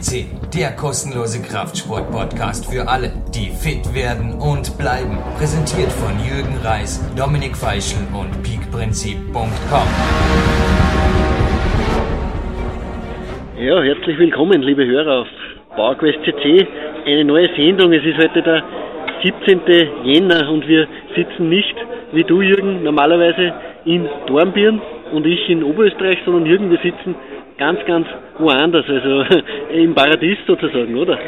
CC, der kostenlose Kraftsport-Podcast für alle, die fit werden und bleiben. Präsentiert von Jürgen Reis, Dominik Feischl und peakprinzip.com. Ja, herzlich willkommen, liebe Hörer auf PowerQuest CC. Eine neue Sendung. Es ist heute der 17. Jänner und wir sitzen nicht, wie du Jürgen, normalerweise in Dornbirn und ich in Oberösterreich, sondern Jürgen, wir sitzen ganz, ganz woanders, also im Paradies sozusagen, oder?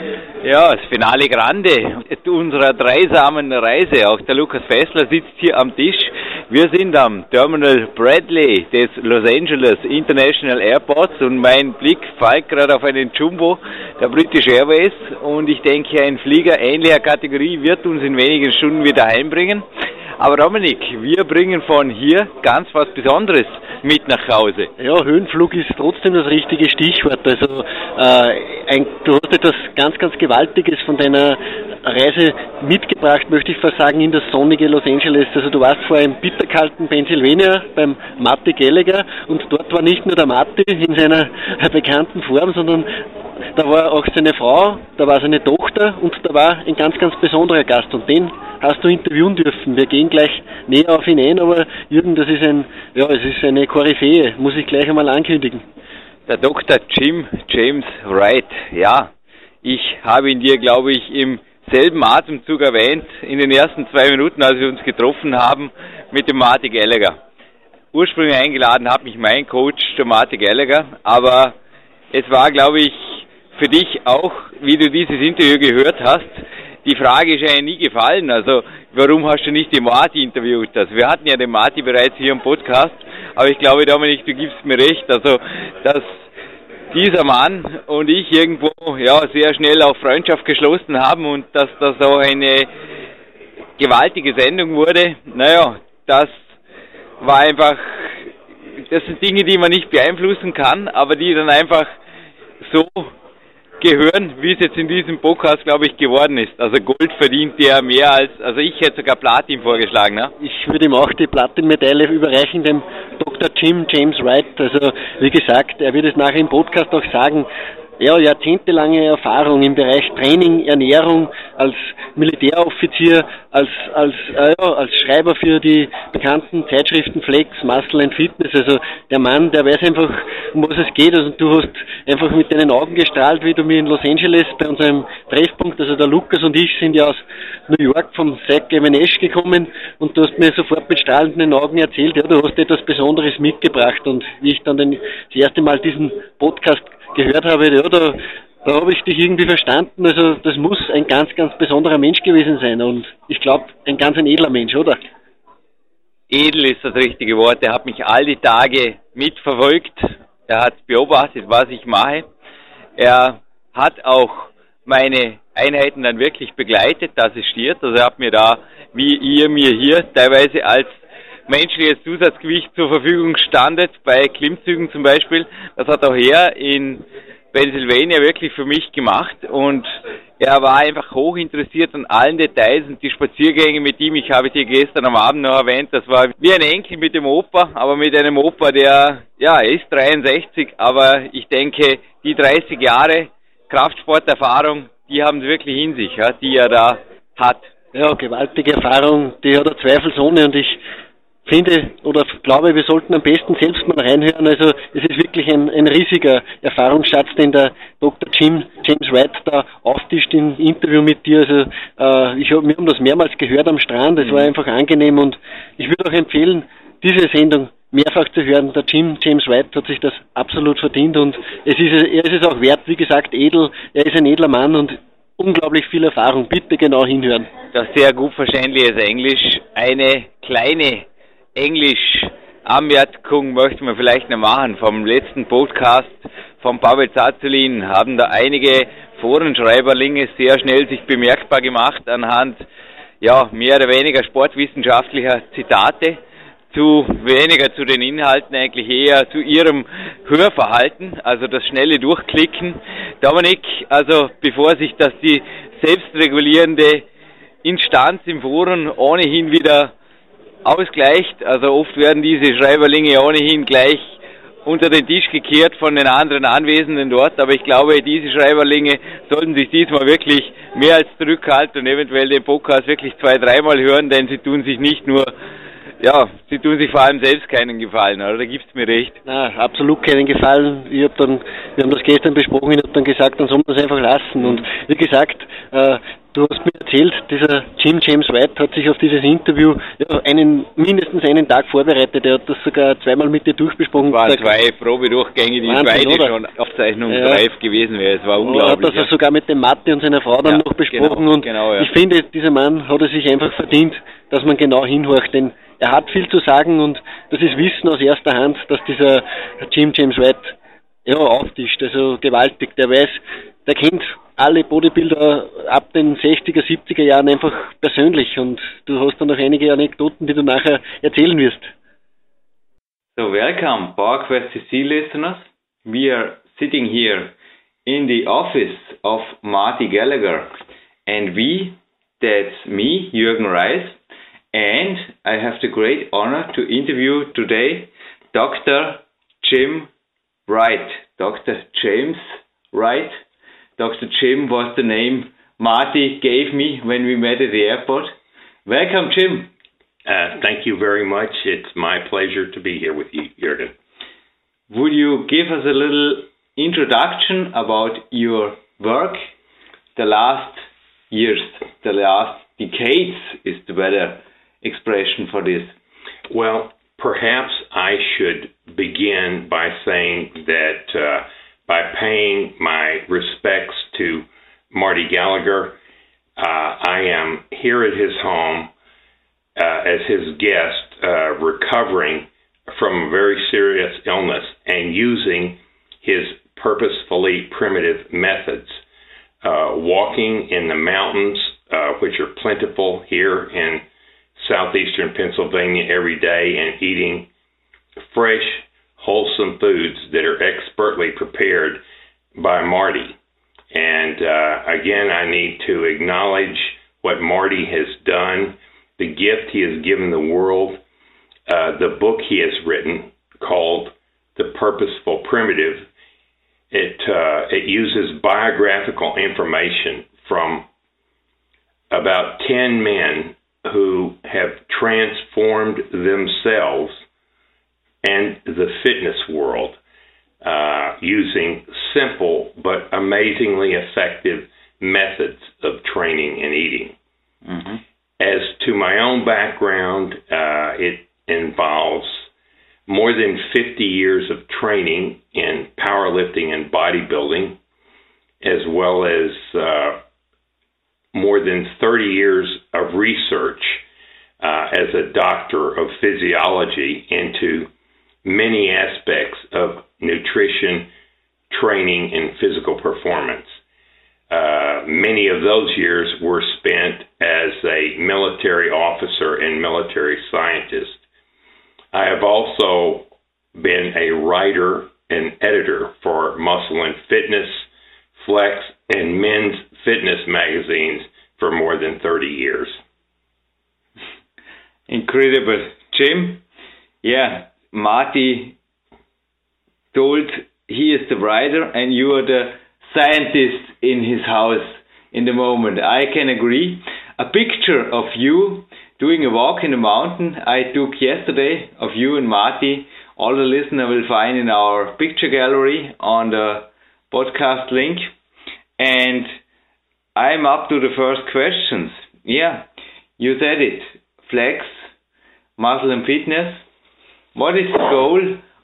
Ja, das Finale Grande unserer dreisamen Reise. Auch der Lukas Fessler sitzt hier am Tisch. Wir sind am Terminal Bradley des Los Angeles International Airports und mein Blick fällt gerade auf einen Jumbo der British Airways und ich denke, ein Flieger ähnlicher Kategorie wird uns in wenigen Stunden wieder heimbringen. Aber Dominik, wir bringen von hier ganz was Besonderes mit nach Hause. Ja, Höhenflug ist trotzdem das richtige Stichwort. Also äh, ein, du hast etwas ganz, ganz Gewaltiges von deiner Reise mitgebracht, möchte ich fast sagen, in das sonnige Los Angeles. Also du warst vor im bitterkalten Pennsylvania beim Marty Gallagher und dort war nicht nur der Marty in seiner bekannten Form, sondern da war auch seine Frau, da war seine Tochter und da war ein ganz, ganz besonderer Gast und den hast du interviewen dürfen. Wir gehen gleich näher auf ihn ein, aber Jürgen, das ist ein, ja, es ist eine Koryphäe, muss ich gleich einmal ankündigen. Der Dr. Jim James Wright, ja, ich habe ihn dir, glaube ich, im selben Atemzug erwähnt, in den ersten zwei Minuten, als wir uns getroffen haben mit dem Marty Gallagher. Ursprünglich eingeladen hat mich mein Coach, der Marty Gallagher, aber es war, glaube ich, für dich auch, wie du dieses Interview gehört hast, die Frage ist ja nie gefallen. Also warum hast du nicht den Marty interviewt? Also wir hatten ja den Marty bereits hier im Podcast, aber ich glaube, Dominik, du gibst mir recht. Also dass dieser Mann und ich irgendwo ja sehr schnell auch Freundschaft geschlossen haben und dass das auch eine gewaltige Sendung wurde. Naja, das war einfach, das sind Dinge, die man nicht beeinflussen kann, aber die dann einfach so gehören, wie es jetzt in diesem Podcast, glaube ich, geworden ist. Also Gold verdient der mehr als, also ich hätte sogar Platin vorgeschlagen. Ne? Ich würde ihm auch die Platin-Medaille überreichen, dem Dr. Jim James Wright. Also wie gesagt, er wird es nachher im Podcast auch sagen, ja, jahrzehntelange Erfahrung im Bereich Training, Ernährung, als Militäroffizier, als, als, äh, ja, als Schreiber für die bekannten Zeitschriften Flex, Muscle and Fitness. Also der Mann, der weiß einfach, um was es geht. Also du hast einfach mit deinen Augen gestrahlt, wie du mir in Los Angeles bei unserem Treffpunkt, also der Lukas und ich sind ja aus New York vom Zach Evanesh gekommen und du hast mir sofort mit strahlenden Augen erzählt, ja, du hast etwas Besonderes mitgebracht und wie ich dann den, das erste Mal diesen Podcast gehört habe, ja, da, da habe ich dich irgendwie verstanden. Also das muss ein ganz, ganz besonderer Mensch gewesen sein und ich glaube, ein ganz ein edler Mensch, oder? Edel ist das richtige Wort. Er hat mich all die Tage mitverfolgt. Er hat beobachtet, was ich mache. Er hat auch meine Einheiten dann wirklich begleitet, assistiert. Also er hat mir da, wie ihr mir hier teilweise als menschliches Zusatzgewicht zur Verfügung standet, bei Klimmzügen zum Beispiel. Das hat auch er in Pennsylvania wirklich für mich gemacht und er war einfach hoch interessiert an allen Details und die Spaziergänge mit ihm, ich habe dir gestern am Abend noch erwähnt, das war wie ein Enkel mit dem Opa, aber mit einem Opa, der, ja, er ist 63, aber ich denke, die 30 Jahre Kraftsporterfahrung, die haben es wirklich in sich, ja, die er da hat. Ja, gewaltige Erfahrung, die hat er zweifelsohne und ich finde oder glaube, wir sollten am besten selbst mal reinhören. Also es ist wirklich ein, ein riesiger Erfahrungsschatz, den der Dr. Jim, James Wright da auftischt im Interview mit dir. Also äh, ich hab, wir haben das mehrmals gehört am Strand, es war mhm. einfach angenehm und ich würde auch empfehlen, diese Sendung mehrfach zu hören. Der Jim James Wright hat sich das absolut verdient und es ist, er ist es auch wert, wie gesagt, edel, er ist ein edler Mann und unglaublich viel Erfahrung. Bitte genau hinhören. Das sehr gut verständliches Englisch. Eine kleine Englisch-Anmerkung möchte man vielleicht noch machen. Vom letzten Podcast von Pavel Zazulin haben da einige Forenschreiberlinge sehr schnell sich bemerkbar gemacht anhand ja, mehr oder weniger sportwissenschaftlicher Zitate zu weniger zu den Inhalten, eigentlich eher zu ihrem Hörverhalten, also das schnelle Durchklicken. Dominik, also bevor sich das die selbstregulierende Instanz im Forum ohnehin wieder ausgleicht. Also oft werden diese Schreiberlinge ohnehin gleich unter den Tisch gekehrt von den anderen Anwesenden dort. Aber ich glaube, diese Schreiberlinge sollten sich diesmal wirklich mehr als zurückhalten und eventuell den Podcast wirklich zwei, dreimal hören, denn sie tun sich nicht nur ja, sie tun sich vor allem selbst keinen Gefallen, oder? Da gibt's mir recht. Na, absolut keinen Gefallen. Ich hab dann, wir haben das gestern besprochen, ich habe dann gesagt, dann soll man das einfach lassen. Und wie gesagt, äh, du hast mir erzählt, dieser Jim James White hat sich auf dieses Interview ja, einen, mindestens einen Tag vorbereitet. Er hat das sogar zweimal mit dir durchbesprochen. Waren zwei Probedurchgänge, die Wahnsinn, beide oder? schon Aufzeichnung ja. gewesen wäre. Es war unglaublich. Er hat das ja. sogar mit dem Mathe und seiner Frau dann noch besprochen. Genau, und genau, ich finde, dieser Mann hat es sich einfach verdient, dass man genau hinhorcht, denn er hat viel zu sagen und das ist Wissen aus erster Hand, dass dieser Jim James White ja, auftischt, also gewaltig. Der weiß, der kennt alle Bodybuilder ab den 60er, 70er Jahren einfach persönlich und du hast dann noch einige Anekdoten, die du nachher erzählen wirst. So, welcome, PowerQuest CC listeners. We are sitting here in the office of Marty Gallagher and we, that's me, Jürgen Reis, And I have the great honor to interview today Dr. Jim Wright. Dr. James Wright. Dr. Jim was the name Marty gave me when we met at the airport. Welcome, Jim. Uh, thank you very much. It's my pleasure to be here with you, Jürgen. Would you give us a little introduction about your work? The last years, the last decades is the better expression for this? Well, perhaps I should begin by saying that uh, by paying my respects to Marty Gallagher, uh, I am here at his home uh, as his guest, uh, recovering from a very serious illness and using his purposefully primitive methods. Uh, walking in the mountains, uh, which are plentiful here in southeastern Pennsylvania every day and eating fresh, wholesome foods that are expertly prepared by Marty. And uh, again, I need to acknowledge what Marty has done, the gift he has given the world, uh, the book he has written called The Purposeful Primitive. It, uh, it uses biographical information from about 10 men who have transformed themselves and the fitness world uh, using simple but amazingly effective methods of training and eating. Mm-hmm. As to my own background, uh, it involves more than 50 years of training in powerlifting and bodybuilding, as well as uh, more than 30 years of research uh, as a doctor of physiology into many aspects of nutrition, training, and physical performance. Uh, many of those years were spent as a military officer and military scientist. I have also been a writer and editor for Muscle and Fitness, Flex, and Men's Fitness magazines for more than 30 years. Incredible. Jim? Yeah, Marty told he is the writer and you are the scientist in his house in the moment. I can agree. A picture of you doing a walk in the mountain I took yesterday of you and Marty. All the listener will find in our picture gallery on the podcast link. And I'm up to the first questions. Yeah, you said it. Flex, muscle and fitness. What is the goal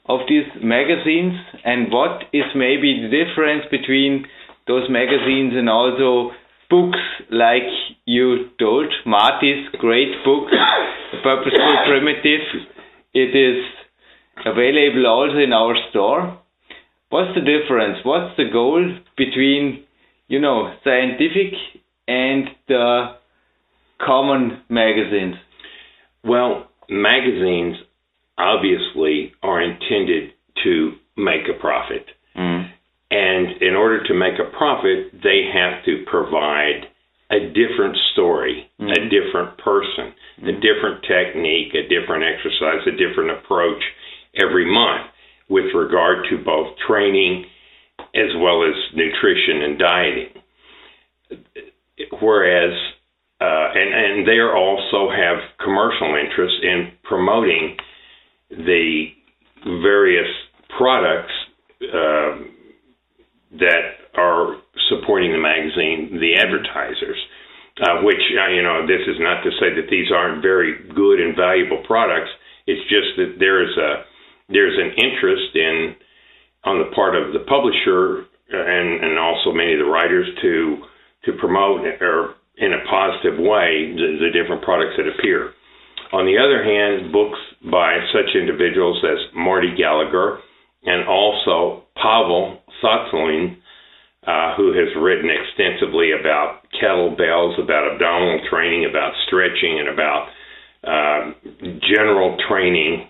of these magazines and what is maybe the difference between those magazines and also books like you told, Marty's great book, Purposeful Primitive. It is available also in our store. What's the difference? What's the goal between you know, scientific and the common magazines? Well, magazines obviously are intended to make a profit. Mm. And in order to make a profit, they have to provide a different story, mm-hmm. a different person, mm-hmm. a different technique, a different exercise, a different approach every month. with regard to both training as well as nutrition and dieting. Whereas, uh, and, and they also have commercial interests in promoting the various products uh, that are supporting the magazine, the advertisers. Uh, which uh, you know, this is not to say that these aren't very good and valuable products. It's just that there is a there's an interest in on the part of the publisher uh, and and also many of the writers to to promote or in a positive way the, the different products that appear. On the other hand, books by such individuals as Marty Gallagher and also Pavel Tsatsouline uh, who has written extensively about kettlebells, about abdominal training, about stretching, and about uh, general training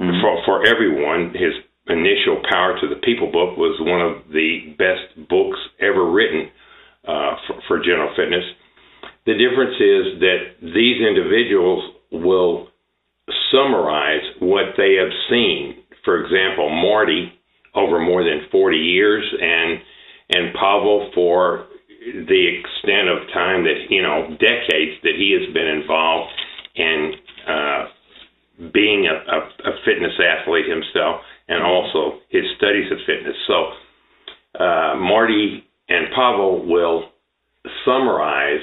mm-hmm. for, for everyone. His initial Power to the People book was one of the best books ever written uh, for, for general fitness. The difference is that these individuals will summarize what they have seen. For example, Marty over more than 40 years and and Pavel for the extent of time that you know decades that he has been involved in uh, being a, a, a fitness athlete himself and also his studies of fitness. So uh, Marty and Pavel will summarize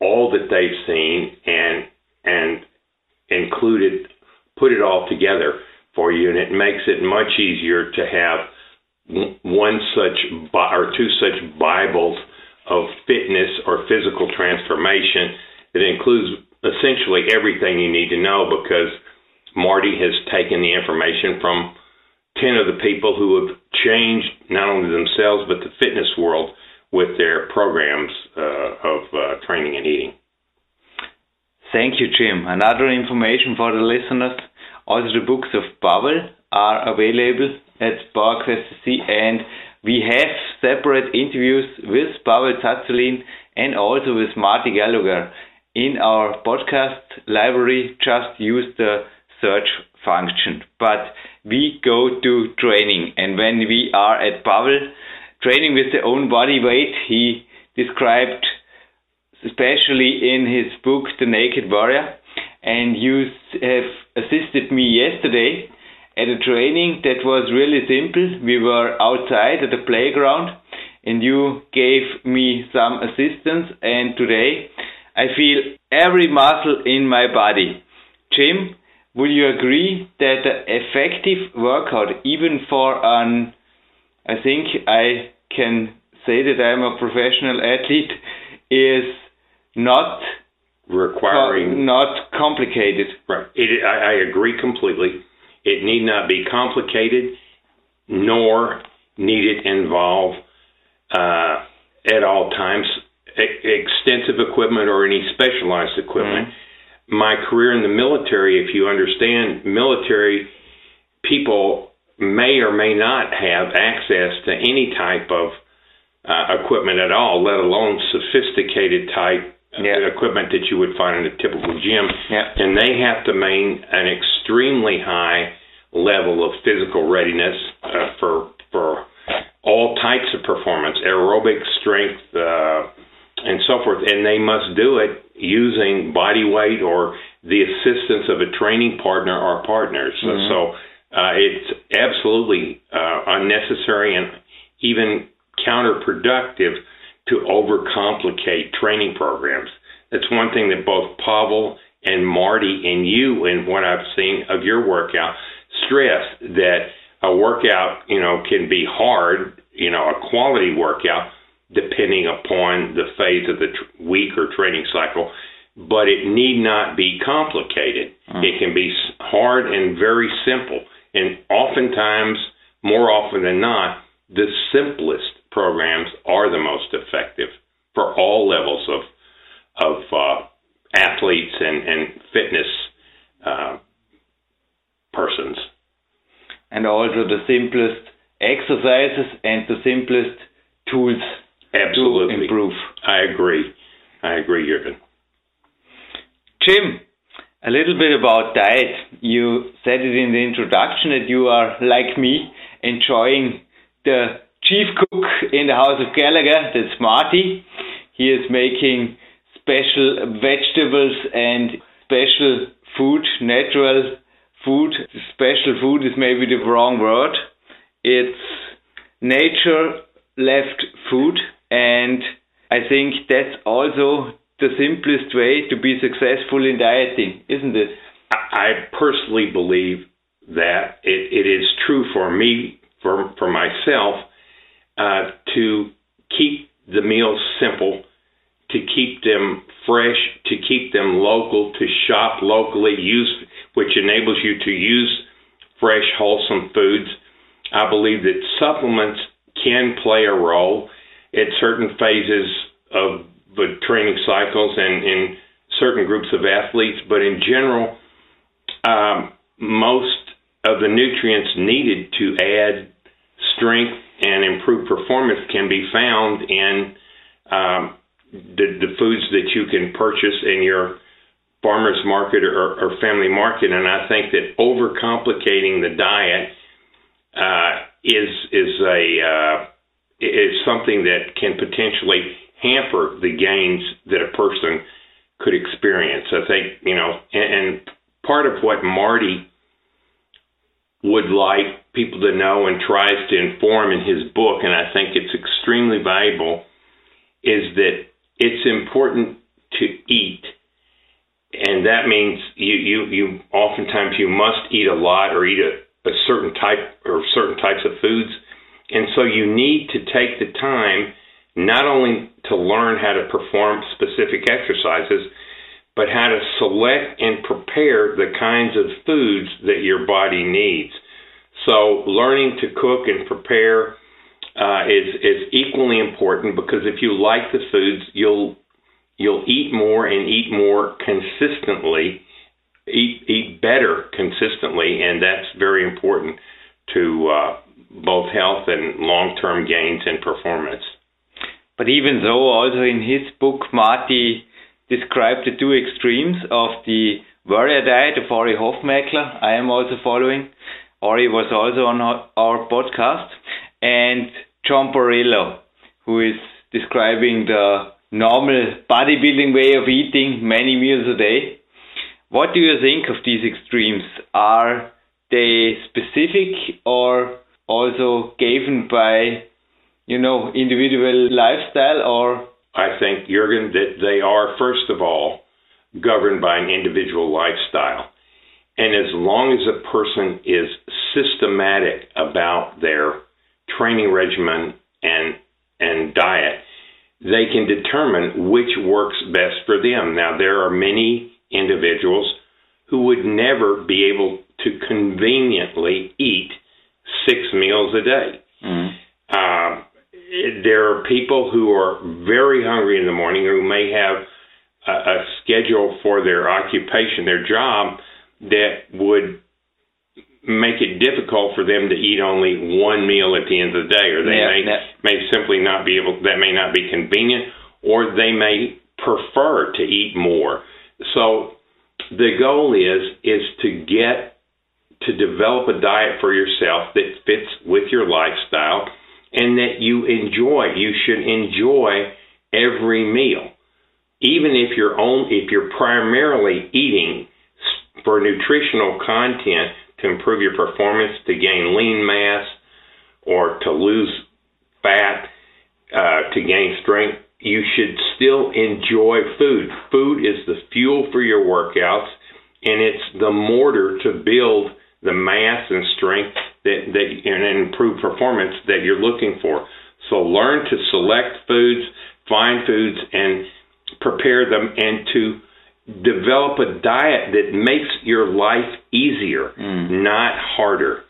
all that they've seen and and include it, put it all together for you, and it makes it much easier to have one such or two such Bibles of fitness or physical transformation that includes essentially everything you need to know because Marty has taken the information from 10 of the people who have changed not only themselves but the fitness world with their programs uh, of uh, training and eating. Thank you, Jim. Another information for the listeners also the books of Pavel are available at PowerQuest and we have separate interviews with Pavel Tsatsouline and also with Marty Gallagher in our podcast library. Just use the search function. But we go to training, and when we are at Pavel training with the own body weight, he described, especially in his book The Naked Warrior, and you have assisted me yesterday at a training that was really simple. We were outside at the playground and you gave me some assistance and today I feel every muscle in my body. Jim, would you agree that an effective workout, even for an, I think I can say that I'm a professional athlete, is not requiring not complicated. Right. It, I, I agree completely. It need not be complicated, nor need it involve uh, at all times extensive equipment or any specialized equipment. Mm-hmm. My career in the military, if you understand, military people may or may not have access to any type of uh, equipment at all, let alone sophisticated type yeah. equipment that you would find in a typical gym. Yeah. And they have to maintain an extremely high level of physical readiness uh, for for all types of performance, aerobic strength, uh, and so forth. And they must do it using body weight or the assistance of a training partner or partners. Mm-hmm. So uh, it's absolutely uh, unnecessary and even counterproductive to overcomplicate training programs. That's one thing that both Pavel and Marty and you and what I've seen of your workout stress that a workout, you know, can be hard, you know, a quality workout depending upon the phase of the tr- week or training cycle, but it need not be complicated. Mm. It can be hard and very simple. And oftentimes, more often than not, the simplest programs are the most effective for all levels of of uh, athletes and, and fitness uh, persons. And also the simplest exercises and the simplest tools Absolutely. to improve. I agree. I agree, Jürgen. Jim, a little bit about diet. you said it in the introduction that you are like me enjoying the chief cook in the house of Gallagher, that's Marty. He is making special vegetables and special food, natural food. Special food is maybe the wrong word. It's nature left food, and I think that's also the simplest way to be successful in dieting, isn't it? I personally believe that it, it is true for me, for for myself, uh, to keep the meals simple, to keep them fresh, to keep them local, to shop locally, use which enables you to use fresh, wholesome foods. I believe that supplements can play a role at certain phases of the training cycles and in certain groups of athletes, but in general, um, most of the nutrients needed to add strength and improved performance can be found in um, the, the foods that you can purchase in your farmers market or, or family market. And I think that overcomplicating the diet uh, is is a uh, is something that can potentially hamper the gains that a person could experience. I think you know, and, and part of what Marty would like people to know and tries to inform in his book, and I think it's extremely valuable, is that it's important to eat. And that means you, you, you oftentimes you must eat a lot or eat a, a certain type or certain types of foods. And so you need to take the time not only to learn how to perform specific exercises, but how to select and prepare the kinds of foods that your body needs. So learning to cook and prepare uh, is is equally important because if you like the foods, you'll you'll eat more and eat more consistently, eat eat better consistently, and that's very important to uh, both health and long term gains in performance. But even though, also in his book, Marty described the two extremes of the warrior diet of Ori Hofmekler. I am also following. Ori was also on our podcast and John Borrello, who is describing the normal bodybuilding way of eating many meals a day. What do you think of these extremes? Are they specific or also given by, you know, individual lifestyle or? I think, Jurgen, that they are, first of all, governed by an individual lifestyle. And as long as a person is systematic about their training regimen and and diet, they can determine which works best for them. Now there are many individuals who would never be able to conveniently eat six meals a day. Mm-hmm. Uh, there are people who are very hungry in the morning who may have a, a schedule for their occupation, their job that would make it difficult for them to eat only one meal at the end of the day, or they yeah, may that, may simply not be able. That may not be convenient, or they may prefer to eat more. So the goal is is to get to develop a diet for yourself that fits with your lifestyle and that you enjoy. You should enjoy every meal, even if you're on if you're primarily eating for nutritional content to improve your performance, to gain lean mass, or to lose fat, uh, to gain strength, you should still enjoy food. Food is the fuel for your workouts, and it's the mortar to build the mass and strength that, that and improve performance that you're looking for. So learn to select foods, find foods, and prepare them, and to develop a diet that makes your life easier, mm. not harder.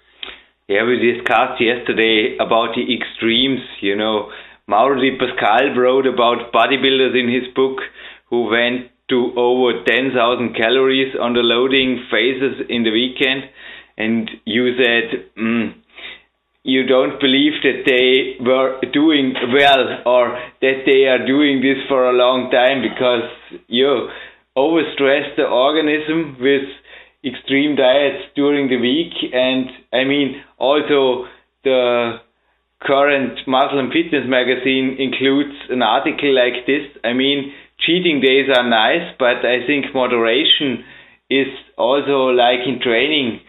Yeah, we discussed yesterday about the extremes. You know, Mauro Pascal wrote about bodybuilders in his book who went to over 10,000 calories on the loading phases in the weekend. And you said, mm, you don't believe that they were doing well or that they are doing this for a long time because you overstress the organism with extreme diets during the week. And I mean, also the current Muscle and Fitness magazine includes an article like this. I mean, cheating days are nice, but I think moderation is also like in training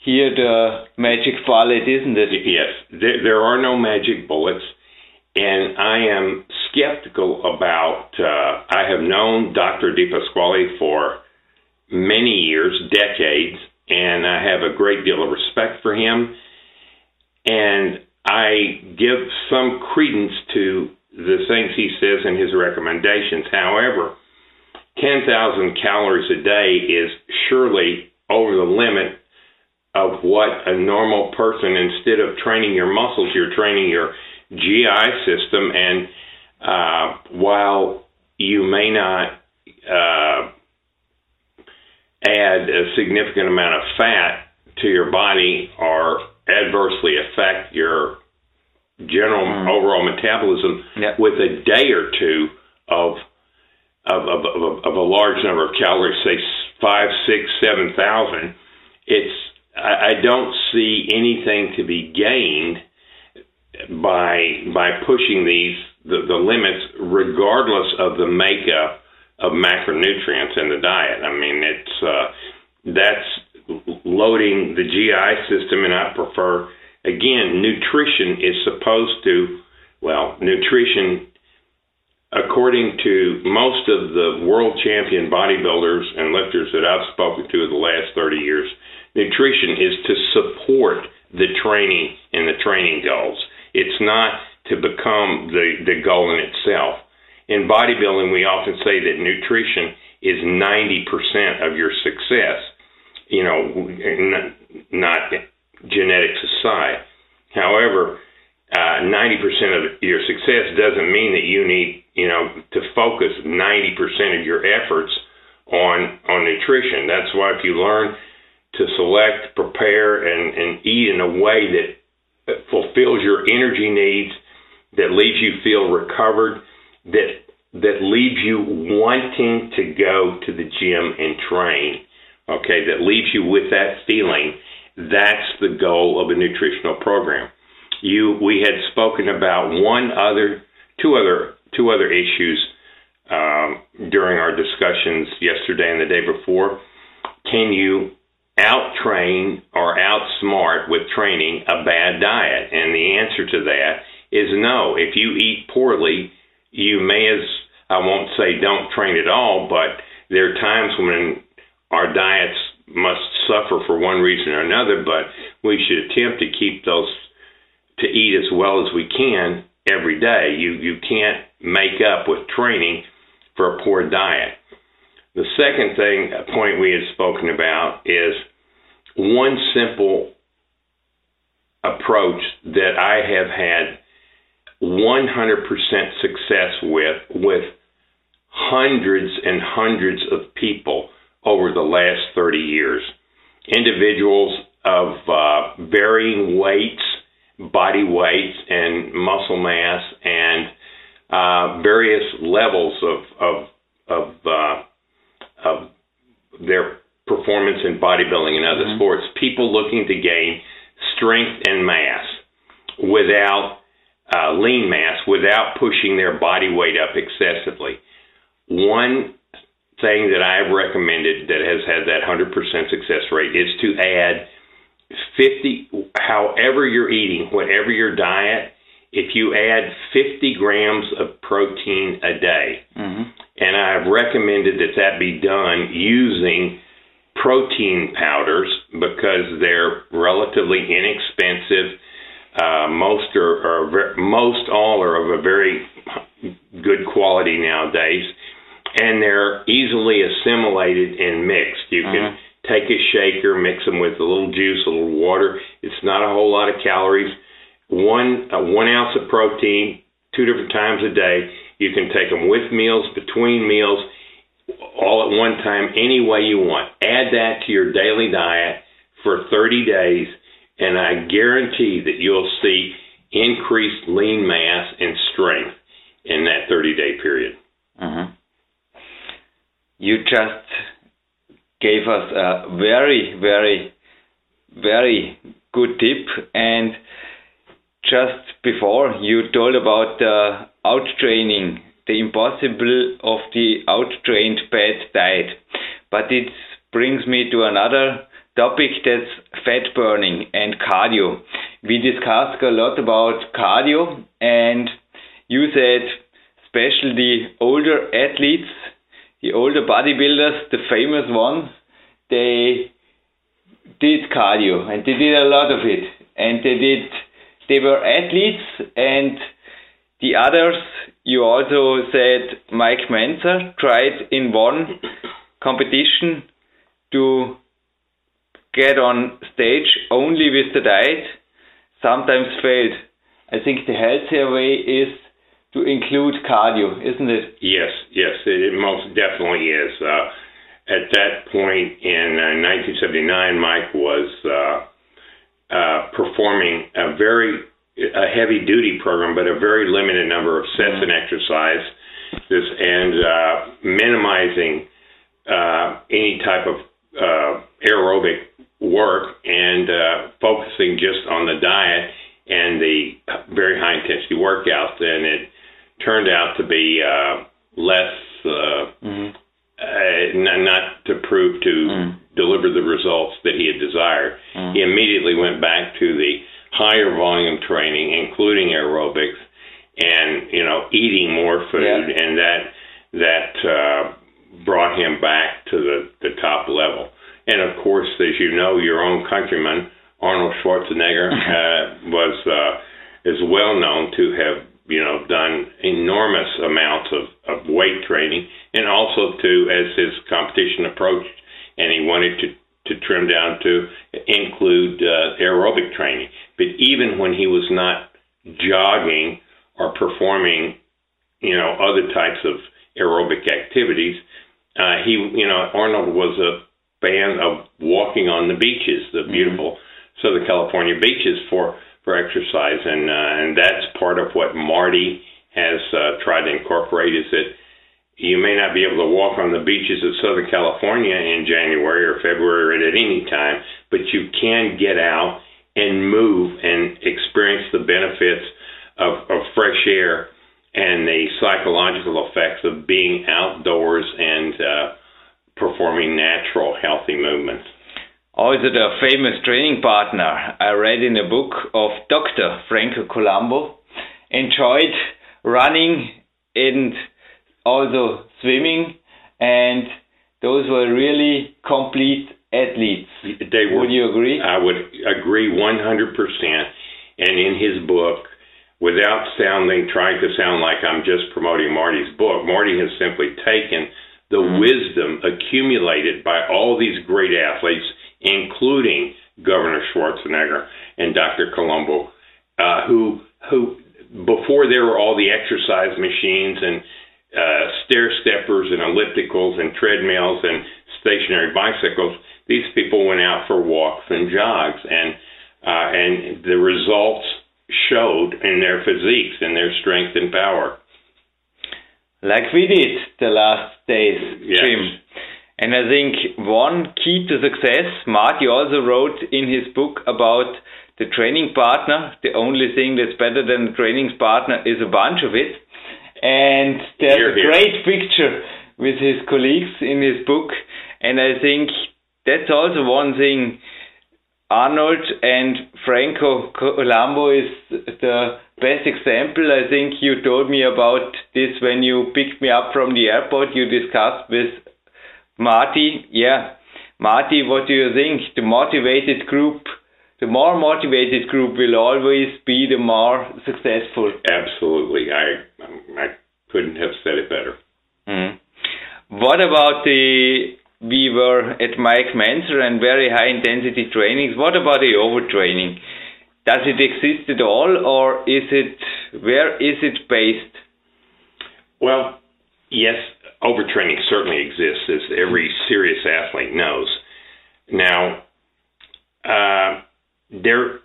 here the magic bullet, isn't it? Yes, there, there are no magic bullets, and I am skeptical about. Uh, I have known Dr. DiPasquale for many years, decades, and I have a great deal of respect for him. And I give some credence to the things he says and his recommendations. However, 10,000 calories a day is surely over the limit of what a normal person, instead of training your muscles, you're training your GI system. And uh, while you may not uh, add a significant amount of fat to your body or adversely affect your general mm. overall metabolism yep. with a day or two of of, of, of, of a large number of calories, say five, six, seven thousand, it's I, I don't see anything to be gained by by pushing these the, the limits, regardless of the makeup of macronutrients in the diet. I mean, it's uh, that's loading the GI system, and I prefer again nutrition is supposed to well nutrition according to most of the world champion bodybuilders and lifters that I've spoken to in the last 30 years, nutrition is to support the training and the training goals. It's not to become the, the goal in itself. In bodybuilding, we often say that nutrition is 90% of your success, you know, not genetics aside. However, uh, 90% of your success doesn't mean that you need, you know, to focus 90% of your efforts on on nutrition. That's why if you learn to select, prepare, and, and eat in a way that fulfills your energy needs, that leaves you feel recovered, that that leaves you wanting to go to the gym and train, okay, that leaves you with that feeling, that's the goal of a nutritional program. You we had spoken about one other, two other, two other issues um, during our discussions yesterday and the day before. Can you out train or outsmart with training a bad diet? And the answer to that is no. If you eat poorly, you may as I won't say don't train at all, but there are times when our diets must suffer for one reason or another, but we should attempt to keep those to eat as well as we can every day. You you can't make up with training for a poor diet. The second thing a point we had spoken about is one simple approach that I have had 100% success with with hundreds and hundreds of people over the last 30 years. Individuals of uh, varying weights, body weights, and muscle mass and uh, various levels of of of, uh, of their performance in bodybuilding and other mm-hmm. sports. People looking to gain strength and mass without uh, lean mass, without pushing their body weight up excessively. One thing that I've recommended that has had that 100% success rate is to add 50, however you're eating, whatever your diet, if you add 50 grams of protein a day, mm-hmm. and I've recommended that that be done using protein powders because they're relatively inexpensive. Uh, most are, are most all are of a very good quality nowadays, and they're easily assimilated and mixed. You can mm-hmm take a shaker, mix them with a little juice, a little water. It's not a whole lot of calories. One uh, one ounce of protein, two different times a day. You can take them with meals, between meals, all at one time, any way you want. Add that to your daily diet for 30 days, and I guarantee that you'll see increased lean mass and strength in that 30 day period. Mm-hmm. You just gave us a very, very, very good tip. And just before you told about the out training, the impossible of the out trained bad diet. But it brings me to another topic that's fat burning and cardio. We discussed a lot about cardio, and you said, especially the older athletes, the older bodybuilders, the famous ones, they did cardio and they did a lot of it. And they did, they were athletes, and the others, you also said Mike Mentzer tried in one competition to get on stage only with the diet, sometimes failed. I think the healthier way is to include cardio, isn't it? Yes, yes, it most definitely is. Uh, at that point in uh, 1979, Mike was uh, uh, performing a very a heavy duty program, but a very limited number of sets mm-hmm. and exercise, this and uh, minimizing uh, any type of uh, aerobic work and uh, focusing just on the diet and the very high intensity workouts, and it turned out to be uh, less uh, mm-hmm. uh, not to prove to mm. deliver the results that he had desired. Mm. He immediately went back to the higher volume training, including aerobics, and you know eating more food, yeah. and that that uh, brought him back to the the top level. And of course, as you know, your own countryman Arnold Schwarzenegger uh, was uh, is well known to have you know done enormous amounts of, of weight training, and also to as his competition approached, and he wanted to to trim down to include uh, aerobic training. But even when he was not jogging or performing, you know, other types of aerobic activities, uh, he, you know, Arnold was a fan of walking on the beaches, the mm-hmm. beautiful mm-hmm. Southern California beaches for for exercise, and uh, and that's part of what Marty has uh, tried to incorporate. Is that you may not be able to walk on the beaches of Southern California in January or February or at any time, but you can get out and move and experience the benefits of, of fresh air and the psychological effects of being outdoors and uh, performing natural, healthy movements. Also, the famous training partner I read in a book of Dr. Franco Columbu enjoyed running and also swimming, and those were really complete athletes. They were, would you agree? I would agree 100%. And in his book, without sounding, trying to sound like I'm just promoting Marty's book, Marty has simply taken the mm-hmm. wisdom accumulated by all these great athletes, including Governor Schwarzenegger and Dr. Columbu, uh, who who before there were all the exercise machines and uh, stair steppers and ellipticals and treadmills and stationary bicycles, these people went out for walks and jogs, and uh, and the results showed in their physiques and their strength and power. Like we did the last days, yes. Jim. And I think one key to success, Marty also wrote in his book about the training partner. The only thing that's better than a training partner is a bunch of it. And there's here, a great picture with his colleagues in his book. And I think that's also one thing Arnold and Franco Columbu is the best example. I think you told me about this when you picked me up from the airport. You discussed with Marty. Yeah, Marty, what do you think? The motivated group, the more motivated group will always be the more successful. Absolutely. I I couldn't have said it better. Mm. What about the we were at Mike Mentzer and very high intensity trainings. What about the overtraining? Does it exist at all, or is it where is it based? Well, yes, overtraining certainly exists, as every serious athlete knows. Now, uh, there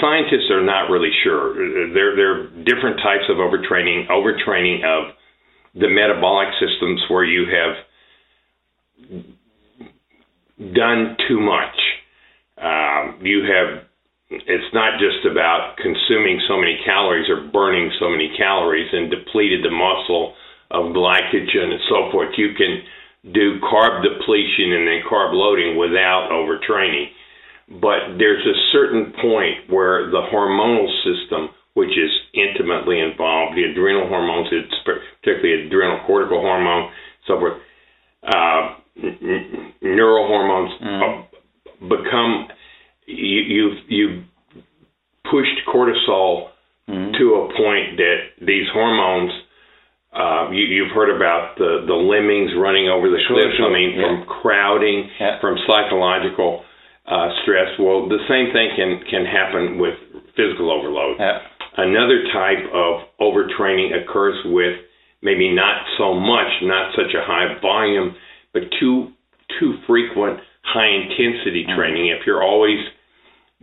scientists are not really sure. There, there are different types of overtraining. Overtraining of the metabolic systems, where you have done too much. Um, you have it's not just about consuming so many calories or burning so many calories and depleted the muscle of glycogen and so forth. You can do carb depletion and then carb loading without overtraining. But there's a certain point where the hormonal system, which is intimately involved, the adrenal hormones, it's particularly adrenal cortical hormone, so forth, uh, n- neural hormones mm. become you you you pushed cortisol mm. to a point that these hormones uh, you, you've heard about the, the lemmings running over the sure, cliffs. Sure. I mean, yeah. from crowding, yeah. from psychological uh, stress. Well, the same thing can can happen with physical overload. Yeah. Another type of overtraining occurs with maybe not so much, not such a high volume, but too too frequent high intensity mm-hmm. training. If you're always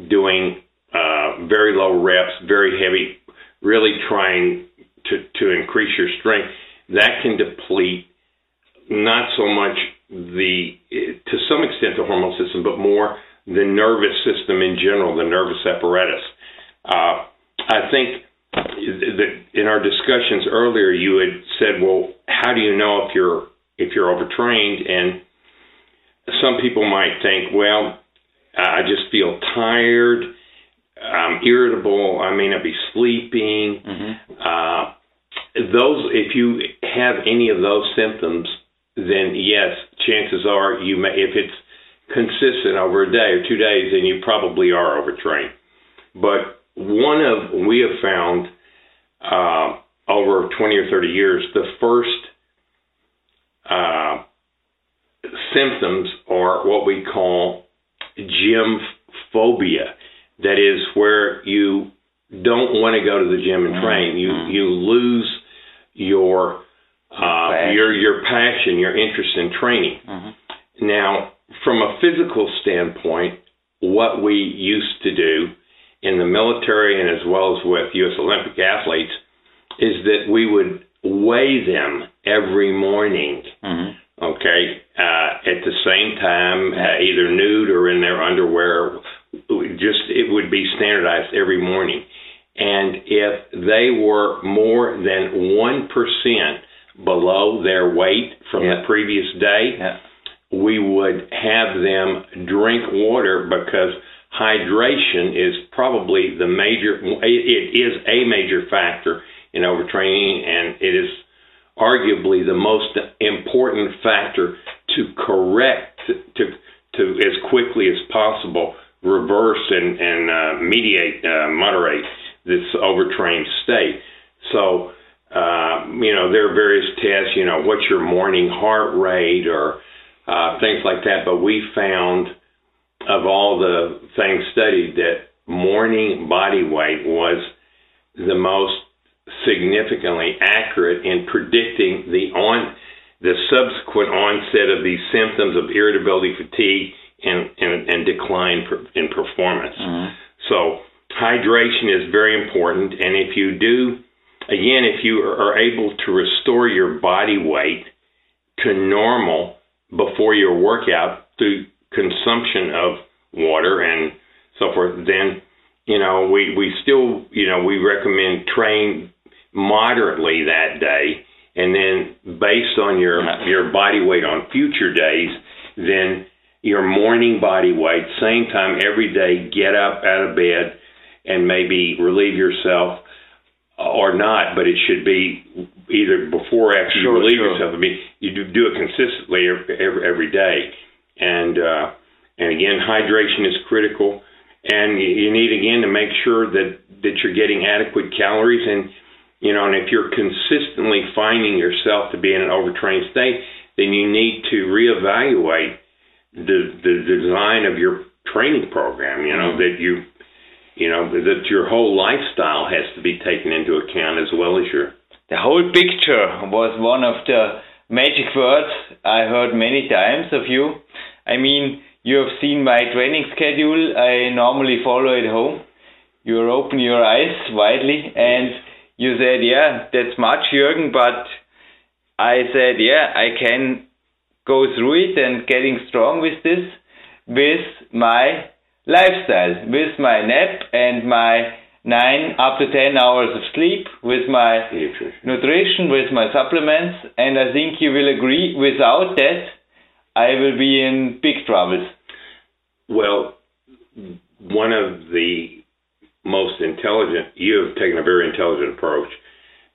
doing uh, very low reps, very heavy, really trying to, to increase your strength, that can deplete not so much the, to some extent, the hormone system, but more the nervous system in general, the nervous apparatus. Uh, I think that in our discussions earlier, you had said, "Well, how do you know if you're if you're overtrained?" And some people might think, "Well, I just feel tired." I'm irritable. I may not be sleeping. Mm-hmm. Uh, those, if you have any of those symptoms, then yes, chances are you may. If it's consistent over a day or two days, then you probably are overtrained. But one of we have found uh, over 20 or 30 years, the first uh, symptoms are what we call gym phobia. That is where you don't want to go to the gym and train. You mm-hmm. you lose your uh, your your passion, your interest in training. Mm-hmm. Now, from a physical standpoint, what we used to do in the military and as well as with U.S. Olympic athletes is that we would weigh them every morning. Mm-hmm. Okay, uh, at the same time, uh, either nude or in their underwear. Just it would be standardized every morning. And if they were more than 1% below their weight from yeah. the previous day, yeah. We would have them drink water because hydration is probably the major, it is a major factor in overtraining, and it is arguably the most important factor to correct, to, to as quickly as possible reverse and, and uh, mediate, uh, moderate this overtrained state. So, uh, you know, there are various tests, you know, what's your morning heart rate or uh, things like that. But we found of all the things studied that morning body weight was the most significantly accurate in predicting the on the subsequent onset of these symptoms of irritability, fatigue, and and, and decline in performance. Mm-hmm. So hydration is very important. And if you do, again, if you are able to restore your body weight to normal before your workout through consumption of water and so forth, then you know we we still you know we recommend train moderately that day, and then based on your your body weight on future days, then your morning body weight, same time every day, get up out of bed and maybe relieve yourself or not, but it should be either before or after sure, you relieve sure. yourself. I mean, you do, do it consistently every, every, every day, and uh, and again, hydration is critical, and you, you need again to make sure that that you're getting adequate calories, and you know, and if you're consistently finding yourself to be in an overtrained state, then you need to reevaluate the the design of your training program. You know mm-hmm. that you you know that your whole lifestyle has to be taken into account as well as your the whole picture was one of the magic words I heard many times of you. I mean, you have seen my training schedule. I normally follow at home. You open your eyes widely and you said, yeah, that's much, Jürgen, but I said, yeah, I can go through it and getting strong with this. with my lifestyle, with my nap and my nine up to ten hours of sleep, with my Nutrition. nutrition, with my supplements, and I think you will agree. Without that, I will be in big troubles. Well, one of the most intelligent, you have taken a very intelligent approach.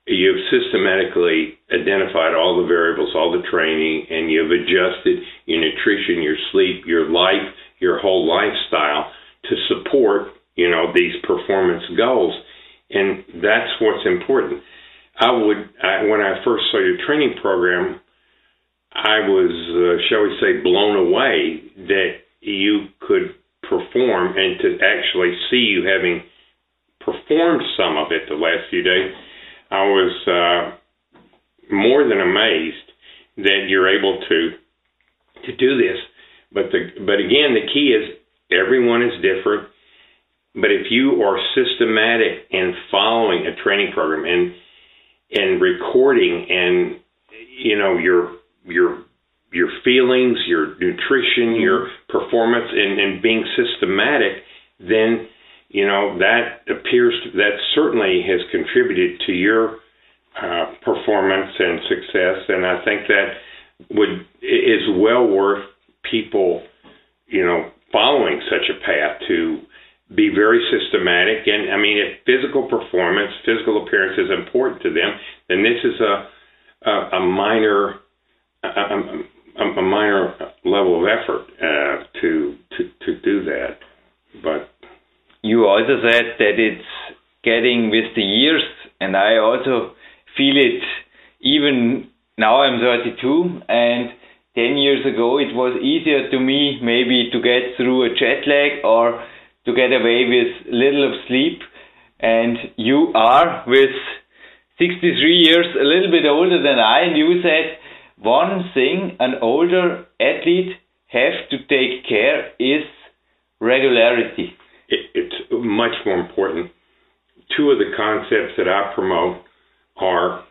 You've systematically identified all the variables, all the training, and you've adjusted your nutrition, your sleep, your life, your whole lifestyle to support, you know, these performance goals. And that's what's important. I would, I, when I first saw your training program, I was, uh, shall we say, blown away that you could perform and to actually see you having performed some of it the last few days. I was uh, more than amazed that you're able to to do this. But the but again, the key is everyone is different. But if you are systematic in following a training program and and recording and you know your your your feelings, your nutrition, your performance, and, and being systematic, then you know that appears to, that certainly has contributed to your uh, performance and success, and I think that would is well worth people, you know, following such a path to be very systematic. And I mean, if physical performance, physical appearance is important to them, then this is a a, a minor. A, a, a minor level of effort uh, to, to to do that, but you also said that it's getting with the years, and I also feel it. Even now, I'm 32, and 10 years ago, it was easier to me maybe to get through a jet lag or to get away with little of sleep. And you are with 63 years, a little bit older than I, and you said one thing an older athlete have to take care is regularity. It, it's much more important. Two of the concepts that I promote are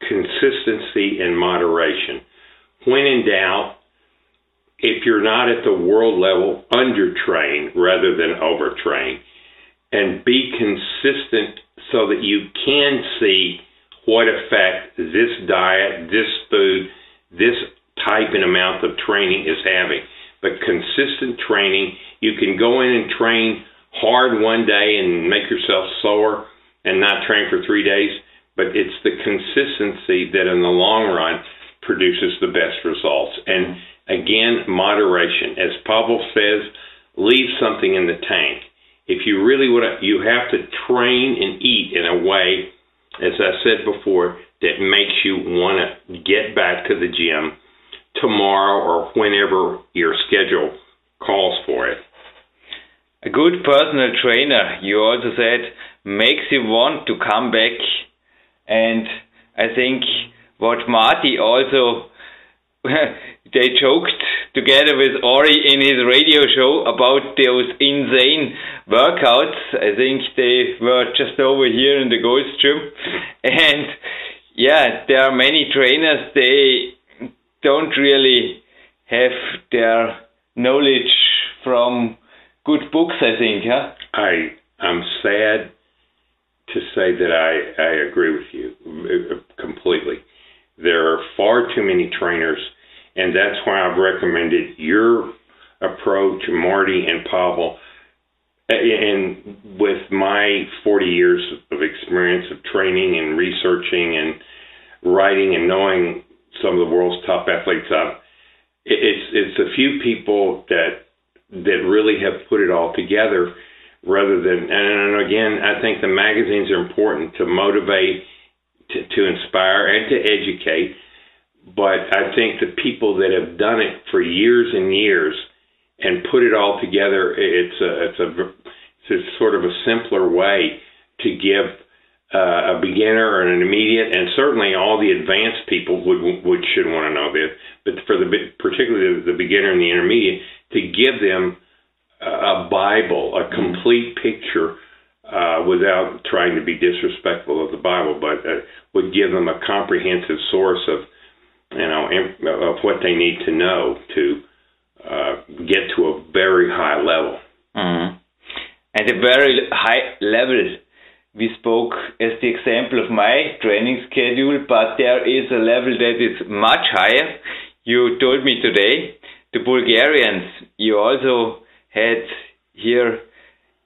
consistency and moderation. When in doubt, if you're not at the world level, undertrain rather than overtrain. And be consistent so that you can see what effect this diet, this food, this type and amount of training is having. But consistent training, you can go in and train hard one day and make yourself sore and not train for three days. But it's the consistency that in the long run produces the best results. And again, moderation. As Pavel says, leave something in the tank. If you really want to, you have to train and eat in a way, as I said before, that makes you want to get back to the gym tomorrow or whenever your schedule calls for it. A good personal trainer, you also said, makes you want to come back. And I think what Marty also they joked together with Ori in his radio show about those insane workouts. I think they were just over here in the Gold's Gym. And yeah, there are many trainers, they don't really have their knowledge from good books, I think. Huh? I, I'm sad to say that I, I agree with you uh, completely. There are far too many trainers and that's why I've recommended your approach, Marty and Pavel. And with my 40 years of experience of training and researching and writing and knowing some of the world's top athletes up, it's it's a few people that that really have put it all together rather than and again I think the magazines are important to motivate to, to inspire and to educate but I think the people that have done it for years and years and put it all together, it's a it's a, it's a sort of a simpler way to give uh, a beginner and an immediate, and certainly all the advanced people would would should want to know this. But for the particularly the beginner and the intermediate, to give them a Bible, a complete picture, uh, without trying to be disrespectful of the Bible, but uh, would give them a comprehensive source of you know, of what they need to know to uh, get to a very high level. Mm-hmm. At a very high level, we spoke as the example of my training schedule, but there is a level that is much higher. You told me today, the Bulgarians, you also had here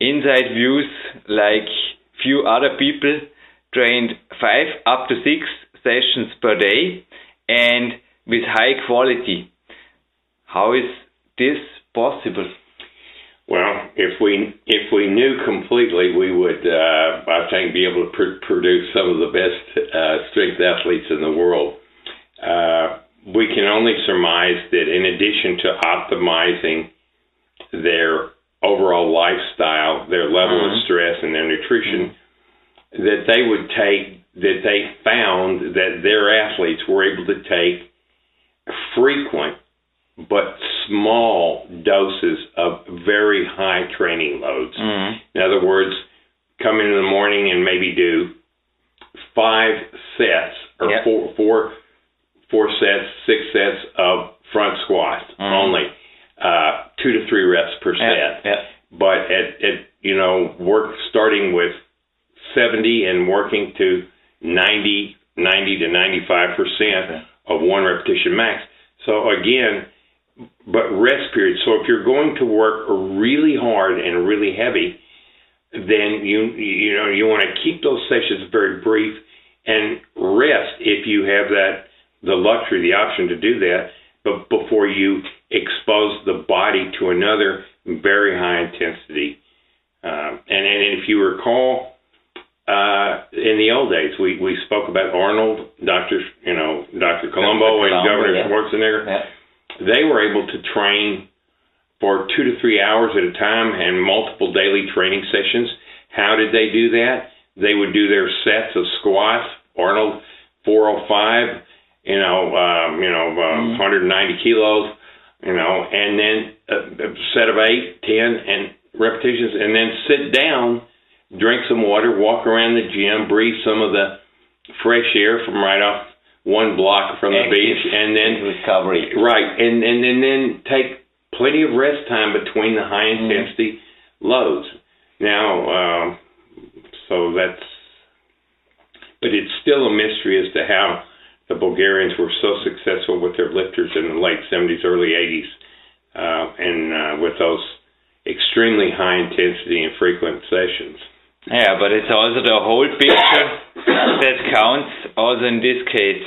inside views like few other people trained five up to six sessions per day and with high quality. How is this possible? Well, if we if we knew completely, we would, uh, I think, be able to pr- produce some of the best uh, strength athletes in the world. Uh, we can only surmise that in addition to optimizing their overall lifestyle, their level mm-hmm. of stress, and their nutrition, mm-hmm. that they would take that they found that their athletes were able to take frequent but small doses of very high training loads. Mm-hmm. In other words, come in in the morning and maybe do five sets or yep. four, four, four sets, six sets of front squats mm-hmm. only, uh, two to three reps per set. Yep. Yep. But at, at you know work starting with 70 and working to 90, 90 to 95 percent okay. of one repetition max. So again but rest period. So if you're going to work really hard and really heavy, then you you know you want to keep those sessions very brief and rest if you have that the luxury, the option to do that, but before you expose the body to another very high intensity. Um, and and if you recall, uh, in the old days, we we spoke about Arnold, Doctor you know Doctor Columbu, and Governor yeah. Schwarzenegger. Yeah they were able to train for two to three hours at a time and multiple daily training sessions. How did they do that? They would do their sets of squats, Arnold 405, you know, um, you know, uh, mm. 190 kilos, you know, and then a, a set of eight, ten, and repetitions, and then sit down, drink some water, walk around the gym, breathe some of the fresh air from right off one block from the Active beach, and then recovery. Right, and and and then take plenty of rest time between the high Mm-hmm. intensity mm. loads. Now, um, so that's, but it's still a mystery as to how the Bulgarians were so successful with their lifters in the late 70s, early 80s, uh, and uh, with those extremely high intensity and frequent sessions. Yeah, but it's also the whole picture that counts also in this case.